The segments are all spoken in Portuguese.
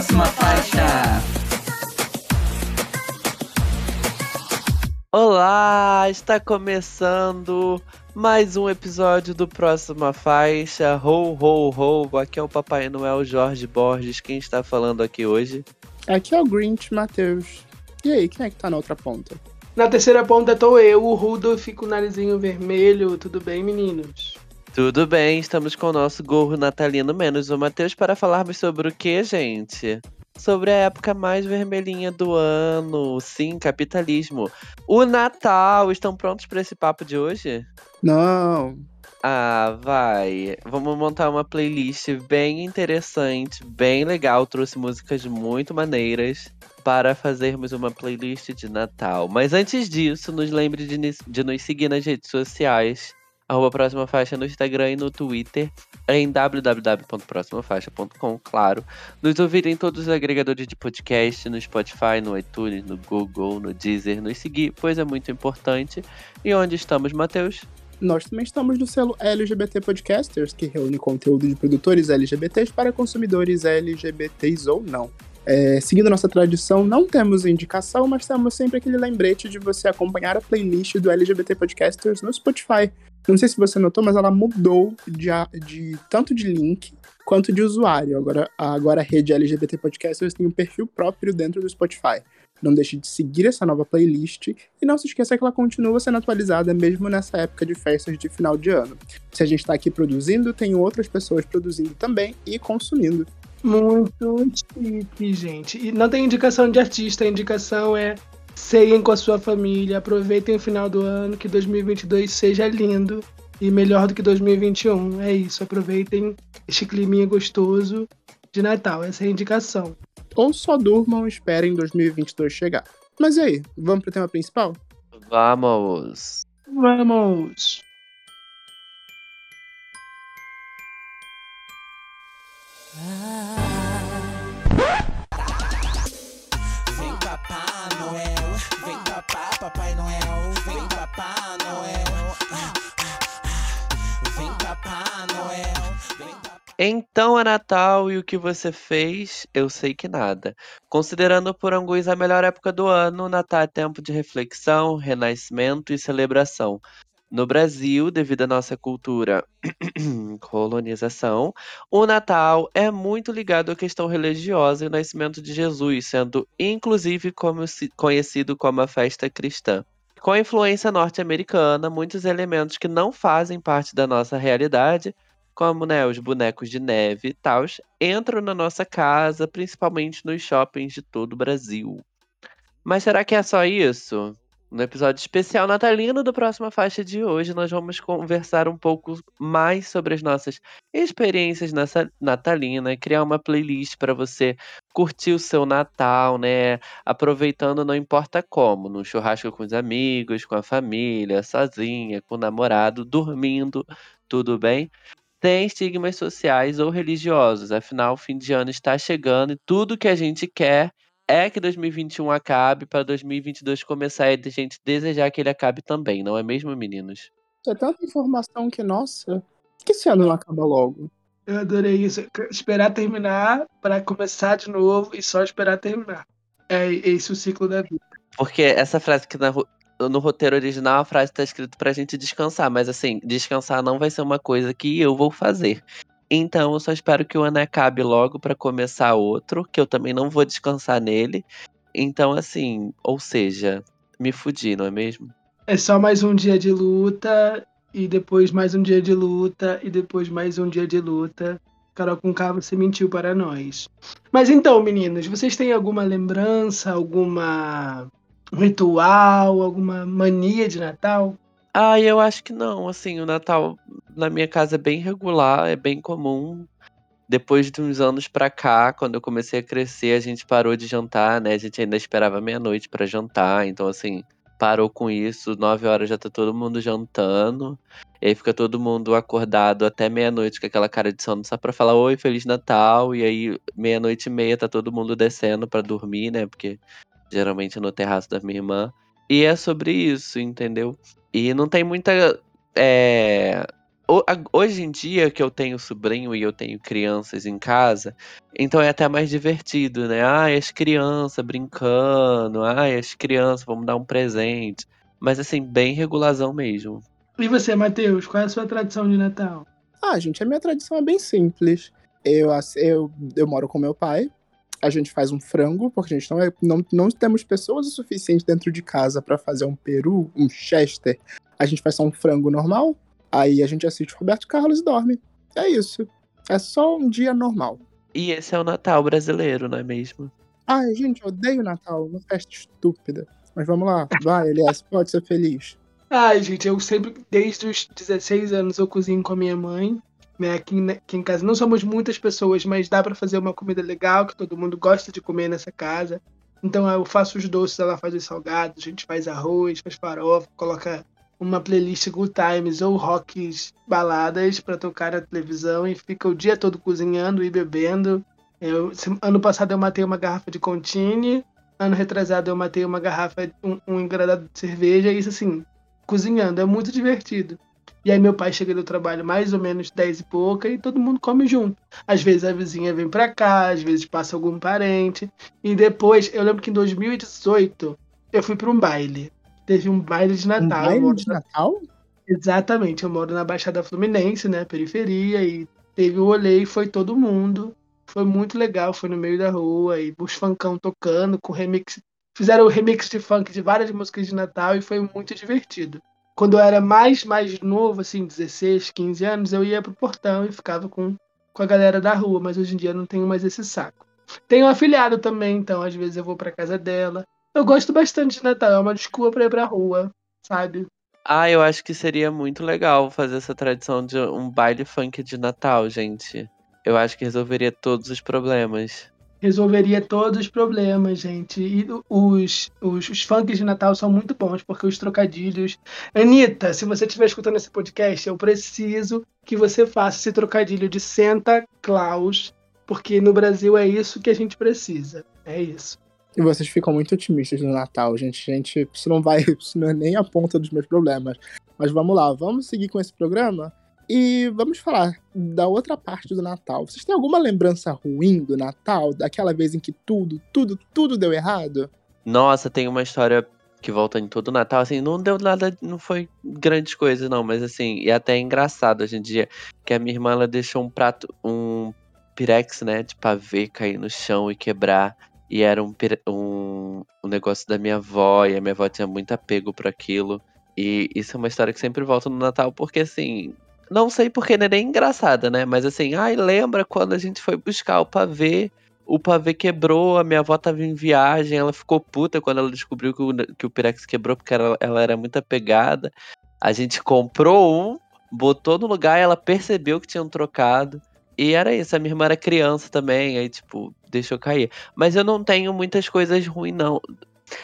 próxima faixa. Olá, está começando mais um episódio do Próxima Faixa. Ho, ho, ho. Aqui é o Papai Noel Jorge Borges. Quem está falando aqui hoje? Aqui é o Grinch Matheus. E aí, quem é que tá na outra ponta? Na terceira ponta tô eu, o Rudolf com o narizinho vermelho. Tudo bem, meninos? Tudo bem, estamos com o nosso gorro natalino menos o Matheus para falarmos sobre o que, gente? Sobre a época mais vermelhinha do ano. Sim, capitalismo. O Natal. Estão prontos para esse papo de hoje? Não. Ah, vai. Vamos montar uma playlist bem interessante, bem legal. Trouxe músicas muito maneiras para fazermos uma playlist de Natal. Mas antes disso, nos lembre de, de nos seguir nas redes sociais arroba Próxima Faixa no Instagram e no Twitter, em www.proximafaixa.com, claro. Nos ouvir em todos os agregadores de podcast, no Spotify, no iTunes, no Google, no Deezer, nos seguir, pois é muito importante. E onde estamos, Matheus? Nós também estamos no selo LGBT Podcasters, que reúne conteúdo de produtores LGBTs para consumidores LGBTs ou não. É, seguindo nossa tradição, não temos indicação, mas temos sempre aquele lembrete de você acompanhar a playlist do LGBT Podcasters no Spotify. Não sei se você notou, mas ela mudou de, de tanto de link quanto de usuário. Agora, agora a rede LGBT Podcasters tem um perfil próprio dentro do Spotify. Não deixe de seguir essa nova playlist e não se esqueça que ela continua sendo atualizada mesmo nessa época de festas de final de ano. Se a gente está aqui produzindo, tem outras pessoas produzindo também e consumindo. Muito chique, gente. E não tem indicação de artista, a indicação é ceiem com a sua família, aproveitem o final do ano, que 2022 seja lindo e melhor do que 2021. É isso, aproveitem este climinha gostoso de Natal, essa é a indicação. Ou só durmam e esperem 2022 chegar. Mas e aí, vamos pro tema principal? Vamos! Vamos! Vem papá, Papai Noel, vem Papai Noel. Vem Papai Noel, vem Então é Natal e o que você fez? Eu sei que nada. Considerando por alguns a melhor época do ano, Natal é tempo de reflexão, renascimento e celebração. No Brasil, devido à nossa cultura colonização, o Natal é muito ligado à questão religiosa e ao nascimento de Jesus, sendo inclusive como conhecido como a festa cristã. Com a influência norte-americana, muitos elementos que não fazem parte da nossa realidade, como né, os bonecos de neve e tal, entram na nossa casa, principalmente nos shoppings de todo o Brasil. Mas será que é só isso? No episódio especial natalino do Próxima Faixa de hoje, nós vamos conversar um pouco mais sobre as nossas experiências nessa natalina, criar uma playlist para você curtir o seu Natal, né? Aproveitando não importa como, no churrasco com os amigos, com a família, sozinha, com o namorado, dormindo, tudo bem? Sem estigmas sociais ou religiosos, afinal, o fim de ano está chegando e tudo que a gente quer é que 2021 acabe para 2022 começar e a gente desejar que ele acabe também, não é mesmo, meninos? É tanta informação que, nossa, que esse ano não acaba logo. Eu adorei isso. Esperar terminar para começar de novo e só esperar terminar. É esse o ciclo da vida. Porque essa frase que na, no roteiro original a frase está escrita pra gente descansar, mas assim, descansar não vai ser uma coisa que eu vou fazer. Então eu só espero que o ano acabe logo para começar outro, que eu também não vou descansar nele. Então, assim, ou seja, me fudi, não é mesmo? É só mais um dia de luta, e depois mais um dia de luta, e depois mais um dia de luta. Carol com você mentiu para nós. Mas então, meninos, vocês têm alguma lembrança, alguma ritual, alguma mania de Natal? Ah, eu acho que não. Assim, o Natal na minha casa é bem regular, é bem comum. Depois de uns anos pra cá, quando eu comecei a crescer, a gente parou de jantar, né? A gente ainda esperava meia-noite para jantar. Então, assim, parou com isso. Nove horas já tá todo mundo jantando. E aí fica todo mundo acordado até meia-noite com aquela cara de sono só pra falar Oi, Feliz Natal. E aí, meia-noite e meia, tá todo mundo descendo para dormir, né? Porque geralmente no terraço da minha irmã. E é sobre isso, entendeu? E não tem muita é, hoje em dia que eu tenho sobrinho e eu tenho crianças em casa, então é até mais divertido, né? Ai, as crianças brincando, ai, as crianças, vamos dar um presente. Mas assim, bem regularzão mesmo. E você, Matheus, qual é a sua tradição de Natal? Ah, gente, a minha tradição é bem simples. Eu, eu, eu moro com meu pai. A gente faz um frango, porque a gente não, é, não, não temos pessoas o suficiente dentro de casa pra fazer um peru, um chester. A gente faz só um frango normal. Aí a gente assiste Roberto Carlos e dorme. É isso. É só um dia normal. E esse é o Natal brasileiro, não é mesmo? Ai, gente, eu odeio Natal. Uma festa estúpida. Mas vamos lá. Vai, Elias, pode ser feliz. Ai, gente, eu sempre, desde os 16 anos, eu cozinho com a minha mãe. Né? Aqui, em- aqui em casa não somos muitas pessoas, mas dá pra fazer uma comida legal que todo mundo gosta de comer nessa casa. Então eu faço os doces, ela faz os salgados, a gente faz arroz, faz farofa, coloca uma playlist Good Times ou rocks baladas pra tocar na televisão e fica o dia todo cozinhando e bebendo. Eu, ano passado eu matei uma garrafa de Contini, ano retrasado eu matei uma garrafa, um, um engradado de cerveja, e isso assim, cozinhando, é muito divertido. E aí meu pai chega do trabalho mais ou menos 10 e pouca e todo mundo come junto. Às vezes a vizinha vem pra cá, às vezes passa algum parente. E depois, eu lembro que em 2018 eu fui pra um baile. Teve um baile de Um Natal. eu baile de na- Natal? Exatamente, eu moro na Baixada Fluminense, né, periferia, e teve o rolê e foi todo mundo. Foi muito legal, foi no meio da rua, e os funkão tocando com remix. Fizeram o remix de funk de várias músicas de Natal e foi muito divertido. Quando eu era mais, mais novo, assim, 16, 15 anos, eu ia pro portão e ficava com, com a galera da rua, mas hoje em dia eu não tenho mais esse saco. Tenho um afilhado também, então às vezes eu vou pra casa dela. Eu gosto bastante de Natal, é uma desculpa pra ir pra rua, sabe? Ah, eu acho que seria muito legal fazer essa tradição de um baile funk de Natal, gente. Eu acho que resolveria todos os problemas. Resolveria todos os problemas, gente. E os, os, os funks de Natal são muito bons, porque os trocadilhos. Anitta, se você estiver escutando esse podcast, eu preciso que você faça esse trocadilho de Santa Claus, porque no Brasil é isso que a gente precisa. É isso. E vocês ficam muito otimistas no Natal, gente. Gente, isso não vai. Isso não é nem a ponta dos meus problemas. Mas vamos lá, vamos seguir com esse programa e vamos falar da outra parte do Natal. Vocês têm alguma lembrança ruim do Natal? Daquela vez em que tudo, tudo, tudo deu errado? Nossa, tem uma história que volta em todo Natal, assim, não deu nada, não foi grandes coisas não, mas assim, e até é engraçado hoje em dia, que a minha irmã, ela deixou um prato, um pirex, né, de pavê cair no chão e quebrar, e era um, um, um negócio da minha avó, e a minha avó tinha muito apego por aquilo, e isso é uma história que sempre volta no Natal, porque assim, não sei porque não é nem engraçada, né, mas assim, ai, lembra quando a gente foi buscar o pavê, o pavê quebrou, a minha avó tava em viagem, ela ficou puta quando ela descobriu que o, que o Pirex quebrou, porque ela, ela era muito apegada. A gente comprou um, botou no lugar ela percebeu que tinham trocado. E era isso, a minha irmã era criança também, aí, tipo, deixou cair. Mas eu não tenho muitas coisas ruins, não.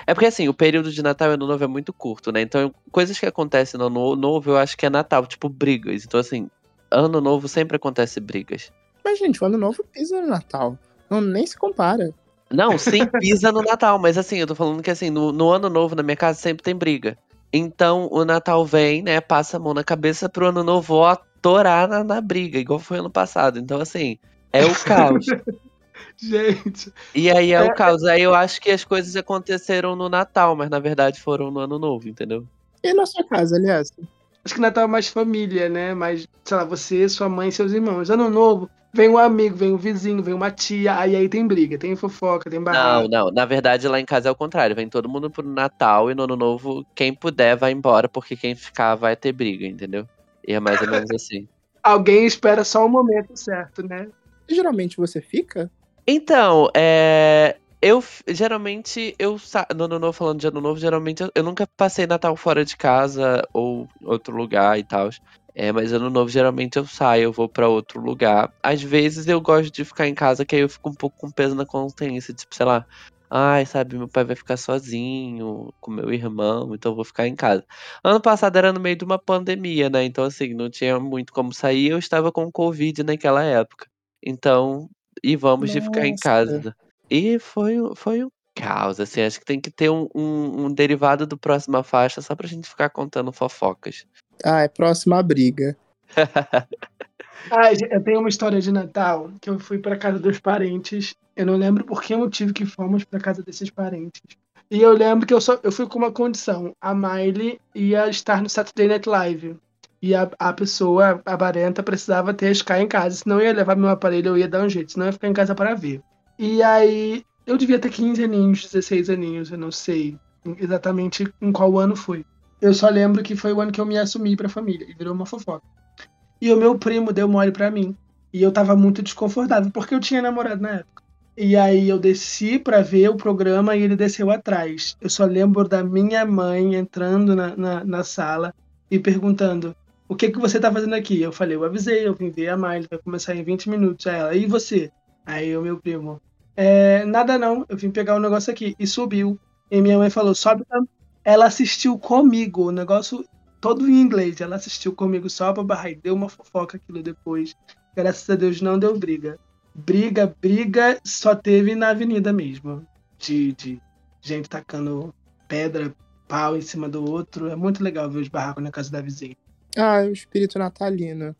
É porque, assim, o período de Natal e Ano Novo é muito curto, né? Então, coisas que acontecem no Ano Novo, eu acho que é Natal, tipo, brigas. Então, assim, Ano Novo sempre acontece brigas. Mas, gente, o ano novo pisa no Natal. Não, nem se compara. Não, sim, pisa no Natal, mas assim, eu tô falando que assim, no, no ano novo na minha casa sempre tem briga. Então o Natal vem, né, passa a mão na cabeça pro ano novo ó, torar na, na briga, igual foi ano passado. Então, assim, é o caos. Gente, E aí é o caos. Aí eu acho que as coisas aconteceram no Natal, mas na verdade foram no ano novo, entendeu? E na sua casa, aliás? acho que Natal é mais família, né? Mais, sei lá, você, sua mãe e seus irmãos. Ano novo, vem um amigo, vem um vizinho, vem uma tia, aí aí tem briga, tem fofoca, tem Não, barraco. não. Na verdade, lá em casa é o contrário. Vem todo mundo pro Natal e no ano novo, quem puder vai embora, porque quem ficar vai ter briga, entendeu? E é mais ou menos assim. Alguém espera só o momento certo, né? E geralmente você fica? Então, é. Eu geralmente eu no ano novo, falando de ano novo, geralmente eu, eu nunca passei Natal fora de casa ou outro lugar e tal. É, mas ano novo geralmente eu saio, eu vou pra outro lugar. Às vezes eu gosto de ficar em casa, que aí eu fico um pouco com peso na consciência, tipo, sei lá, ai, sabe, meu pai vai ficar sozinho com meu irmão, então vou ficar em casa. Ano passado era no meio de uma pandemia, né? Então assim, não tinha muito como sair, eu estava com Covid naquela época. Então, e vamos de ficar em Nossa. casa. E foi, um- foi um caos, assim. Acho que tem que ter um, um, um derivado do próxima faixa só pra gente ficar contando fofocas. Ah, é próxima briga. Ah, eu tenho uma história de Natal que eu fui para casa dos parentes. Eu não lembro por que motivo que fomos para casa desses parentes. E eu lembro que eu só eu fui com uma condição. A Miley ia estar no Saturday Night Live. E a, a pessoa, a Barenta, precisava ter Sky em casa. Senão eu ia levar meu aparelho, eu ia dar um jeito. Senão eu ia ficar em casa para ver. E aí, eu devia ter 15 aninhos, 16 aninhos, eu não sei exatamente em qual ano foi. Eu só lembro que foi o ano que eu me assumi pra família. E virou uma fofoca. E o meu primo deu mole pra mim. E eu tava muito desconfortável, porque eu tinha namorado na época. E aí eu desci para ver o programa e ele desceu atrás. Eu só lembro da minha mãe entrando na, na, na sala e perguntando: O que que você tá fazendo aqui? Eu falei: Eu avisei, eu vim ver a Miley, vai começar em 20 minutos. Aí ela: E você? Aí o meu primo: é, Nada não, eu vim pegar o um negócio aqui. E subiu. E minha mãe falou: Sobe. Ela assistiu comigo o negócio todo em inglês. Ela assistiu comigo só pra barrar e deu uma fofoca aquilo depois. Graças a Deus não deu briga. Briga, briga só teve na avenida mesmo. De, de gente tacando pedra, pau em cima do outro. É muito legal ver os barracos na casa da vizinha. Ah, o espírito natalino.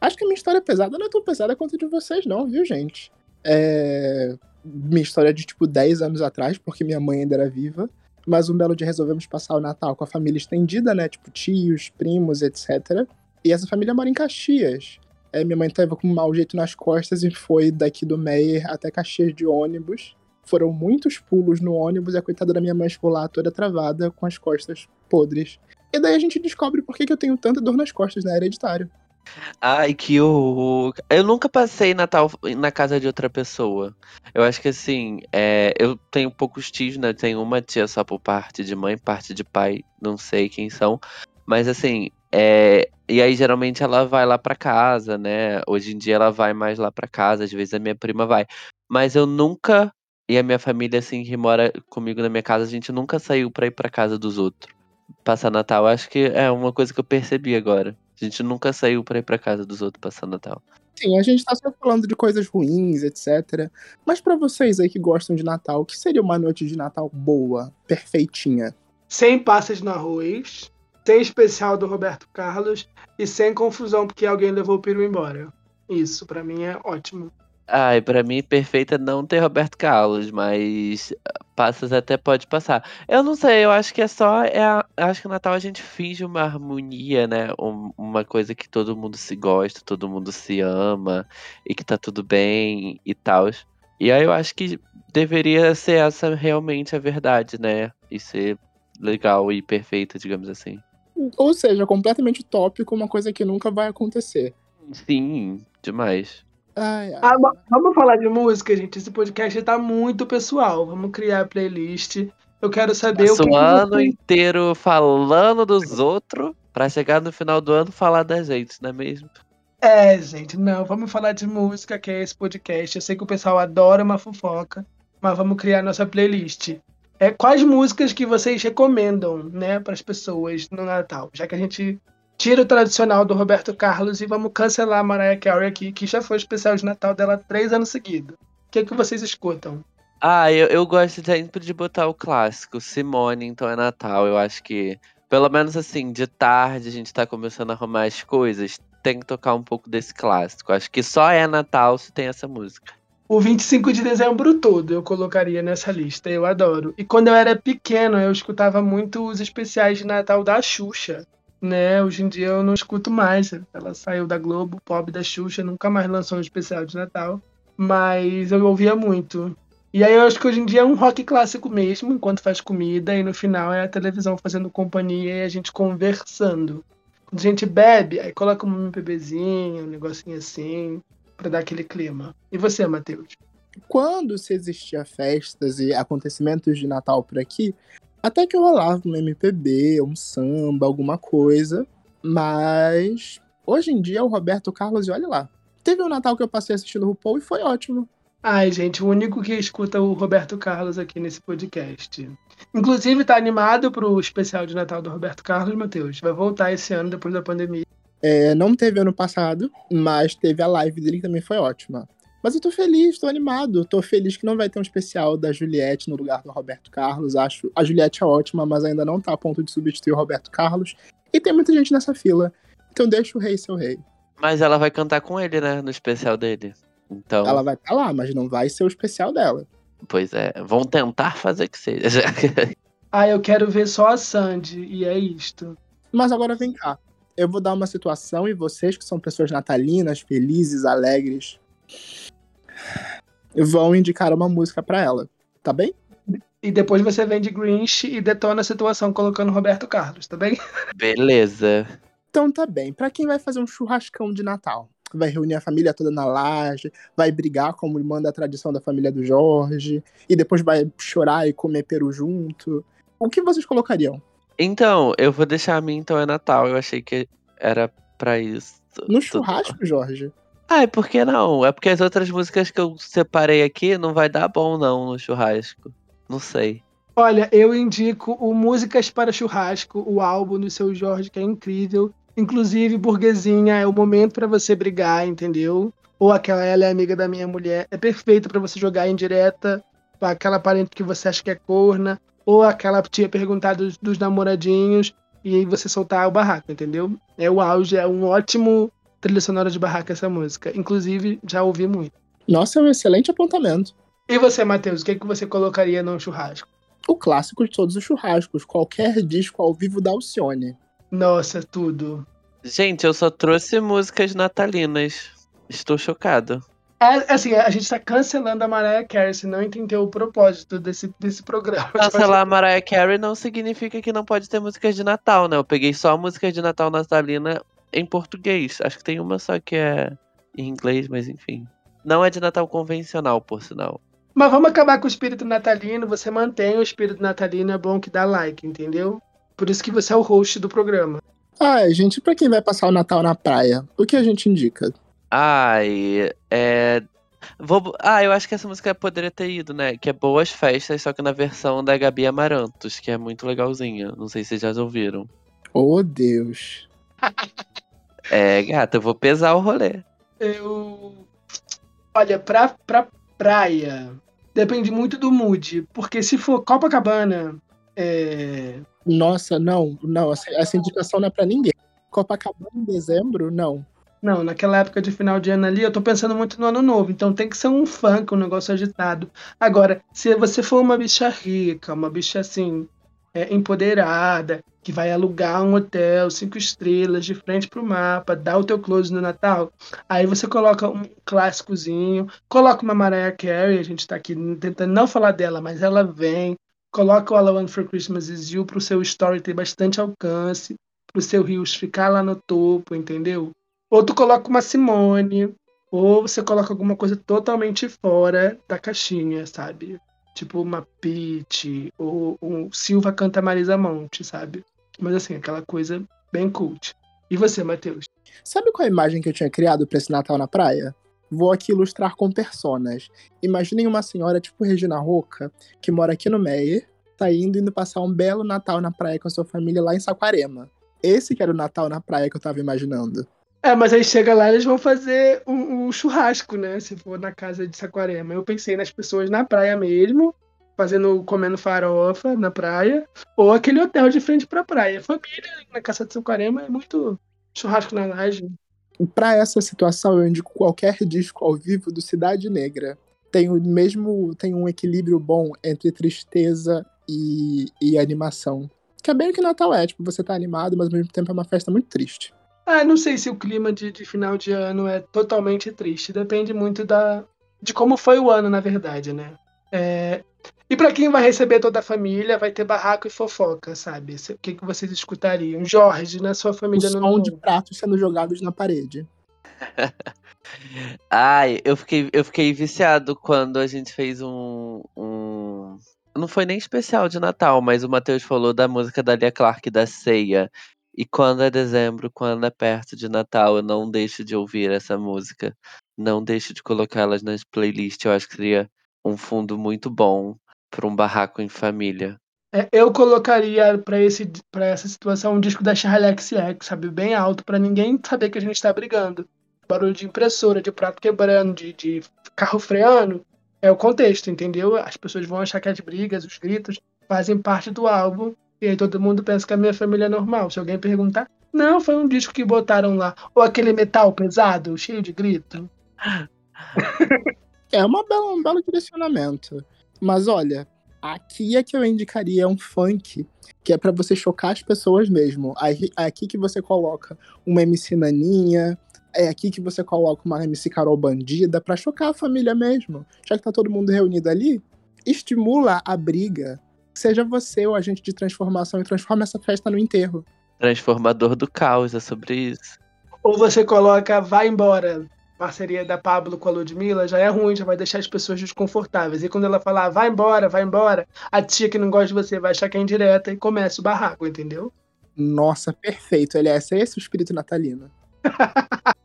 Acho que a minha história é pesada não é tão pesada quanto a de vocês, não, viu, gente? É... Minha história é de tipo 10 anos atrás, porque minha mãe ainda era viva. Mas um belo dia resolvemos passar o Natal com a família estendida, né? Tipo, tios, primos, etc. E essa família mora em Caxias. É, minha mãe tava com um mau jeito nas costas e foi daqui do Meyer até Caxias de ônibus. Foram muitos pulos no ônibus e a coitada da minha mãe ficou lá toda travada, com as costas podres. E daí a gente descobre por que, que eu tenho tanta dor nas costas, né? Hereditário. Ai, que horror. Eu nunca passei Natal na casa de outra pessoa. Eu acho que assim, é, eu tenho poucos tios, né? Tenho uma tia só por parte de mãe, parte de pai, não sei quem são. Mas assim, é, e aí geralmente ela vai lá pra casa, né? Hoje em dia ela vai mais lá pra casa, às vezes a minha prima vai. Mas eu nunca, e a minha família assim que mora comigo na minha casa, a gente nunca saiu pra ir pra casa dos outros. Passar Natal, acho que é uma coisa que eu percebi agora. A gente nunca saiu pra ir pra casa dos outros passar Natal. Sim, a gente tá só falando de coisas ruins, etc. Mas para vocês aí que gostam de Natal, o que seria uma noite de Natal boa, perfeitinha? Sem passas no arroz, sem especial do Roberto Carlos e sem confusão porque alguém levou o peru embora. Isso, para mim, é ótimo. Ai, pra mim, perfeita não ter Roberto Carlos, mas passas até pode passar. Eu não sei, eu acho que é só. É a- eu acho que no Natal a gente finge uma harmonia, né? Um- uma coisa que todo mundo se gosta, todo mundo se ama e que tá tudo bem e tal. E aí eu acho que deveria ser essa realmente a verdade, né? E ser legal e perfeita, digamos assim. Ou seja, completamente utópico, uma coisa que nunca vai acontecer. Sim, demais. Ai, ai. Ah, vamos falar de música, gente. Esse podcast tá muito pessoal. Vamos criar a playlist. Eu quero saber o Passa que, o ano vocês... inteiro falando dos outros pra chegar no final do ano falar da gente, não é mesmo? É, gente, não. Vamos falar de música, que é esse podcast. Eu sei que o pessoal adora uma fofoca, mas vamos criar nossa playlist. É, quais músicas que vocês recomendam, né, para as pessoas no Natal? Já que a gente tira o tradicional do Roberto Carlos e vamos cancelar a Mariah Carey aqui, que já foi o especial de Natal dela três anos seguidos. O que, é que vocês escutam? Ah, eu, eu gosto sempre de botar o clássico. Simone, então é Natal. Eu acho que, pelo menos assim, de tarde a gente tá começando a arrumar as coisas. Tem que tocar um pouco desse clássico. Acho que só é Natal se tem essa música. O 25 de dezembro todo eu colocaria nessa lista, eu adoro. E quando eu era pequeno, eu escutava muito os especiais de Natal da Xuxa, né? Hoje em dia eu não escuto mais. Ela saiu da Globo, pop da Xuxa, nunca mais lançou um especial de Natal. Mas eu ouvia muito. E aí eu acho que hoje em dia é um rock clássico mesmo, enquanto faz comida, e no final é a televisão fazendo companhia e a gente conversando. Quando a gente bebe, aí coloca um MPBzinho, um negocinho assim, pra dar aquele clima. E você, Matheus? Quando se existia festas e acontecimentos de Natal por aqui, até que rolava um MPB, um samba, alguma coisa. Mas hoje em dia é o Roberto Carlos, e olha lá. Teve um Natal que eu passei assistindo o RuPaul e foi ótimo. Ai, gente, o único que escuta o Roberto Carlos aqui nesse podcast. Inclusive, tá animado pro especial de Natal do Roberto Carlos, Matheus. Vai voltar esse ano, depois da pandemia. É, não teve ano passado, mas teve a live dele que também foi ótima. Mas eu tô feliz, tô animado. Tô feliz que não vai ter um especial da Juliette no lugar do Roberto Carlos. Acho a Juliette é ótima, mas ainda não tá a ponto de substituir o Roberto Carlos. E tem muita gente nessa fila. Então deixa o rei ser o rei. Mas ela vai cantar com ele, né? No especial dele. Então, Ela vai estar lá, mas não vai ser o especial dela. pois é, vão tentar fazer que seja. Ah, eu quero ver só a Sandy, e é isto. Mas agora vem cá. Eu vou dar uma situação e vocês, que são pessoas natalinas, felizes, alegres, vão indicar uma música pra ela. Tá bem? E depois você vem de Grinch e detona a situação colocando Roberto Carlos, tá bem? Beleza. Então tá bem. Pra quem vai fazer um churrascão de Natal? Vai reunir a família toda na laje, vai brigar como manda a tradição da família do Jorge, e depois vai chorar e comer peru junto. O que vocês colocariam? Então, eu vou deixar a mim, então é Natal. Eu achei que era pra isso. No churrasco, Jorge? Ai, por que não? É porque as outras músicas que eu separei aqui não vai dar bom, não, no churrasco. Não sei. Olha, eu indico o Músicas para Churrasco, o álbum do seu Jorge, que é incrível. Inclusive, burguesinha, é o momento pra você brigar, entendeu? Ou aquela ela é amiga da minha mulher. É perfeito pra você jogar em direta pra aquela parente que você acha que é corna. Ou aquela tia perguntar dos, dos namoradinhos e aí você soltar o barraco, entendeu? É o auge, é um ótimo trilha sonora de barraca essa música. Inclusive, já ouvi muito. Nossa, é um excelente apontamento. E você, Matheus, o que, que você colocaria num churrasco? O clássico de todos os churrascos, qualquer disco ao vivo da Alcione. Nossa, tudo. Gente, eu só trouxe músicas natalinas. Estou chocado. É, assim, a gente tá cancelando a Mariah Carey, você não entendeu o propósito desse, desse programa. Cancelar a Mariah Carey não significa que não pode ter músicas de Natal, né? Eu peguei só músicas de Natal natalina em português. Acho que tem uma só que é em inglês, mas enfim. Não é de Natal convencional, por sinal. Mas vamos acabar com o espírito natalino, você mantém o espírito natalino, é bom que dá like, entendeu? Por isso que você é o host do programa. Ah, gente, pra quem vai passar o Natal na praia, o que a gente indica? Ai, é. Vou... Ah, eu acho que essa música poderia ter ido, né? Que é Boas Festas, só que na versão da Gabi Amarantos, que é muito legalzinha. Não sei se vocês já ouviram. Oh, Deus. É, gata, eu vou pesar o rolê. Eu. Olha, pra, pra praia, depende muito do mood. Porque se for Copacabana, é. Nossa, não, não, essa, essa indicação não é pra ninguém. Copacabana em dezembro, não. Não, naquela época de final de ano ali, eu tô pensando muito no ano novo, então tem que ser um funk, um negócio agitado. Agora, se você for uma bicha rica, uma bicha assim, é, empoderada, que vai alugar um hotel cinco estrelas de frente pro mapa, dá o teu close no Natal, aí você coloca um clássicozinho, coloca uma Mariah Carey, a gente tá aqui tentando não falar dela, mas ela vem, coloca o All I Want for Christmas Is You pro seu story ter bastante alcance, pro seu Rios ficar lá no topo, entendeu? Ou tu coloca uma Simone, ou você coloca alguma coisa totalmente fora da caixinha, sabe? Tipo uma Peach, ou um Silva canta Marisa Monte, sabe? Mas assim, aquela coisa bem cult. E você, Matheus? Sabe qual a imagem que eu tinha criado pra esse Natal na praia? Vou aqui ilustrar com personas. Imaginem uma senhora tipo Regina Roca, que mora aqui no Meier, tá indo indo passar um belo Natal na praia com a sua família lá em Saquarema. Esse que era o Natal na praia que eu tava imaginando. É, mas aí chega lá eles vão fazer um, um churrasco, né? Se for na casa de Saquarema. Eu pensei nas pessoas na praia mesmo, fazendo, comendo farofa na praia, ou aquele hotel de frente pra praia. Família na casa de Saquarema é muito churrasco na laje. Pra essa situação, eu indico qualquer disco ao vivo do Cidade Negra. Tem o mesmo, tem um equilíbrio bom entre tristeza e, e animação. Que é bem o que Natal é, tipo, você tá animado, mas ao mesmo tempo é uma festa muito triste. Ah, não sei se o clima de, de final de ano é totalmente triste. Depende muito da, de como foi o ano, na verdade, né? É, e para quem vai receber toda a família, vai ter barraco e fofoca, sabe? O que, que vocês escutariam? Jorge, na sua O família som não. de pratos sendo jogados na parede. Ai, eu fiquei, eu fiquei viciado quando a gente fez um, um. Não foi nem especial de Natal, mas o Matheus falou da música da Lia Clark da ceia. E quando é dezembro, quando é perto de Natal, eu não deixo de ouvir essa música. Não deixo de colocá-las nas playlists. Eu acho que seria um fundo muito bom para um barraco em família. É, eu colocaria pra esse para essa situação um disco da Charlie XX, sabe? Bem alto, pra ninguém saber que a gente tá brigando. Barulho de impressora, de prato quebrando, de, de carro freando. É o contexto, entendeu? As pessoas vão achar que as brigas, os gritos, fazem parte do álbum. E aí todo mundo pensa que a minha família é normal. Se alguém perguntar, Não, foi um disco que botaram lá. Ou aquele metal pesado, cheio de grito. É uma bela, um belo direcionamento. Mas olha, aqui é que eu indicaria um funk, que é pra você chocar as pessoas mesmo. Aí- Aqui que você coloca uma MC Naninha, é aqui que você coloca uma MC Carol Bandida pra chocar a família mesmo. Já que tá todo mundo reunido ali, estimula a briga. Seja você o agente de transformação e transforma essa festa no enterro. Transformador do caos, é sobre isso. Ou você coloca Vai Embora, parceria da Pablo com a Ludmilla, já é ruim, já vai deixar as pessoas desconfortáveis. E quando ela falar Vai embora, vai embora, a tia que não gosta de você vai achar que é indireta e começa o barraco, entendeu? Nossa, perfeito. Aliás, é esse o espírito natalino.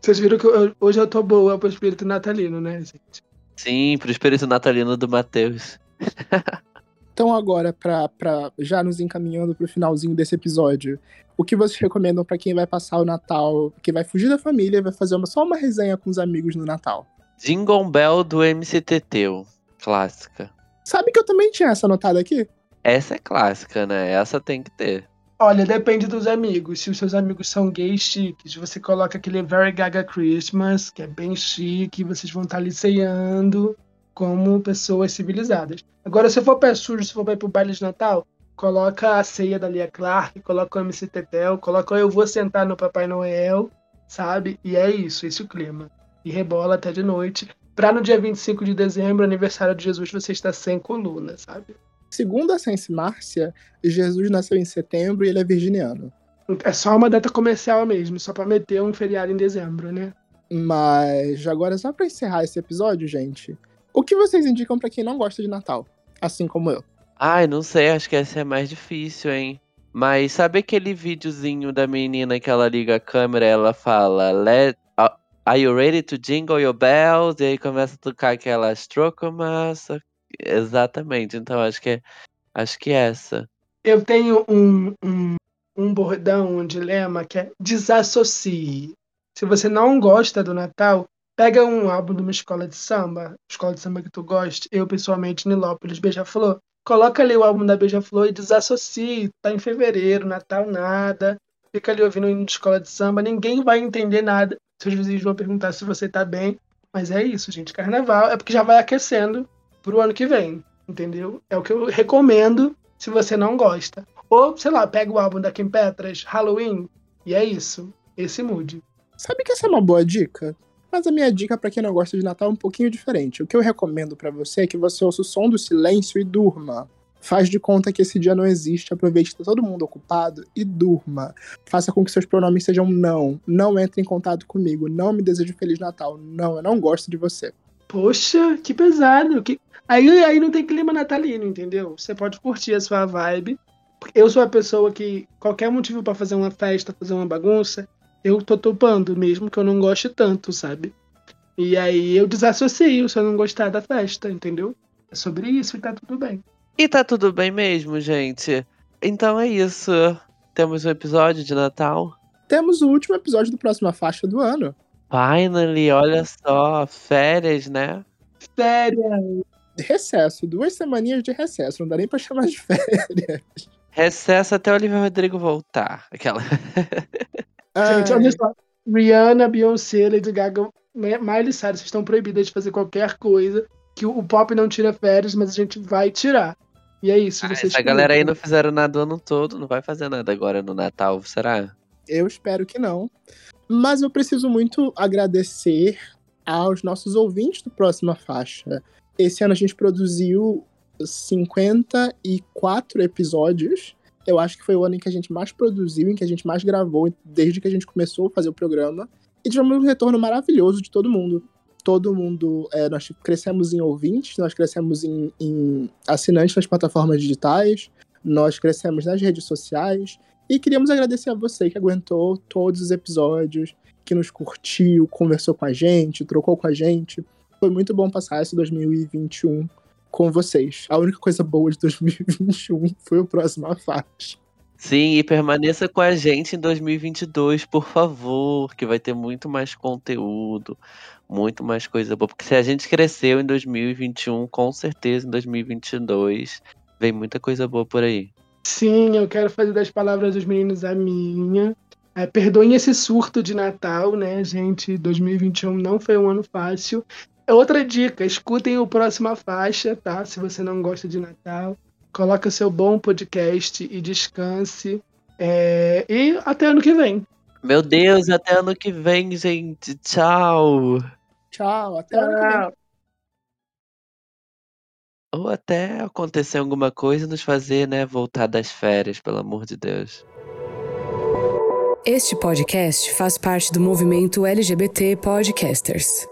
Vocês viram que eu- hoje eu tô boa pro espírito natalino, né, gente? Sim, pro espírito natalino do Matheus. Então agora, pra, pra já nos encaminhando pro finalzinho desse episódio, o que vocês recomendam pra quem vai passar o Natal, que vai fugir da família e vai fazer uma- só uma resenha com os amigos no Natal? Jingle Bell do MCTT, clássica. Sabe que eu também tinha essa anotada aqui? Essa é clássica, né? Essa tem que ter. Olha, depende dos amigos. Se os seus amigos são gays chiques, você coloca aquele Very Gaga Christmas, que é bem chique, vocês vão estar ali ceando como pessoas civilizadas. Agora, se for pé sujo, se for pra ir pro baile de Natal, coloca a ceia da Lia Clark, coloca o MC Tetel, coloca o Eu Vou Sentar no Papai Noel, sabe? E é isso, esse é o clima. E rebola até de noite. Pra no dia 25 de dezembro, aniversário de Jesus, você está sem coluna, sabe? Segundo a Sense Márcia, Jesus nasceu em setembro e ele é virginiano. É só uma data comercial mesmo, só pra meter um feriado em dezembro, né? Mas agora, só pra encerrar esse episódio, gente, o que vocês indicam pra quem não gosta de Natal? Assim como eu. Ai, não sei, acho que essa é mais difícil, hein? Mas sabe aquele videozinho da menina que ela liga a câmera e ela fala Let, uh, Are you ready to jingle your bells? E aí começa a tocar aquela Strokomas. Exatamente, então acho que é, acho que é essa. Eu tenho um, um, um bordão, um dilema que é desassocie. Se você não gosta do Natal, pega um álbum de uma escola de samba, escola de samba que tu goste, eu pessoalmente, Nilópolis, Beija-Flor, coloca ali o álbum da Beija-Flor e desassocie. Tá em fevereiro, Natal nada, fica ali ouvindo o hino de escola de samba, ninguém vai entender nada. Seus vizinhos vão perguntar se você tá bem, mas é isso, gente. Carnaval é porque já vai aquecendo pro ano que vem, entendeu? É o que eu recomendo se você não gosta. Ou, sei lá, pega o álbum da Kim Petras, Halloween, e é isso. Esse mood. Sabe que essa é uma boa dica? Mas a minha dica pra quem não gosta de Natal é um pouquinho diferente. O que eu recomendo pra você é que você ouça o som do silêncio e durma. Faz de conta que esse dia não existe, aproveite que tá todo mundo ocupado e durma. Faça com que seus pronomes sejam não. Não entre em contato comigo. Não me deseje Feliz Natal. Não, eu não gosto de você. Poxa, que pesado. Que... Aí, aí não tem clima natalino, entendeu? Você pode curtir a sua vibe. Eu sou a pessoa que, qualquer motivo pra fazer uma festa, fazer uma bagunça, eu tô topando, mesmo que eu não goste tanto, sabe? E aí eu desassocio se eu não gostar da festa, entendeu? É sobre isso e tá tudo bem. E tá tudo bem mesmo, gente. Então é isso. Temos um episódio de Natal. Temos o último episódio do próxima faixa do ano. Finally, olha só, férias, né? Sério. Recesso, duas semaninhas de recesso, não dá nem pra chamar de férias. Recesso até o Olivia Rodrigo voltar. Aquela. Gente, Ai, olha só. Rihanna, Beyoncé, Lady Gaga, Miley Cyrus vocês estão proibidas de fazer qualquer coisa que o pop não tira férias, mas a gente vai tirar. E é isso, vocês Essa galera aí não fizeram nada o ano todo, não vai fazer nada agora no Natal, será? Eu espero que não. Mas eu preciso muito agradecer aos nossos ouvintes do Próxima Faixa. Esse ano a gente produziu 54 episódios. Eu acho que foi o ano em que a gente mais produziu, em que a gente mais gravou, desde que a gente começou a fazer o programa. E tivemos um retorno maravilhoso de todo mundo. Todo mundo, é, nós crescemos em ouvintes, nós crescemos em, em assinantes nas plataformas digitais, nós crescemos nas redes sociais. E queríamos agradecer a você que aguentou todos os episódios, que nos curtiu, conversou com a gente, trocou com a gente. Foi muito bom passar esse 2021 com vocês. A única coisa boa de 2021 foi o próximo faixa. Sim, e permaneça com a gente em 2022, por favor, que vai ter muito mais conteúdo, muito mais coisa boa. Porque se a gente cresceu em 2021, com certeza em 2022 vem muita coisa boa por aí. Sim, eu quero fazer das palavras dos meninos a minha. É, perdoem esse surto de Natal, né, gente? 2021 não foi um ano fácil. Outra dica, escutem o próxima faixa, tá? Se você não gosta de Natal, coloca seu bom podcast e descanse. É, e até ano que vem. Meu Deus, até ano que vem, gente. Tchau. Tchau, até ano que vem. Ou até acontecer alguma coisa e nos fazer, né, voltar das férias, pelo amor de Deus. Este podcast faz parte do movimento LGBT Podcasters.